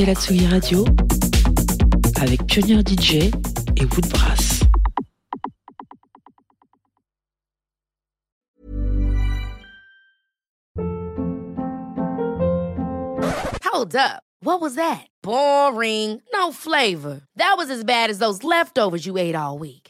Écoutez la Tsugi Radio avec Pioneer DJ et Woodbrass. Hold up. What was that? Boring. No flavor. That was as bad as those leftovers you ate all week.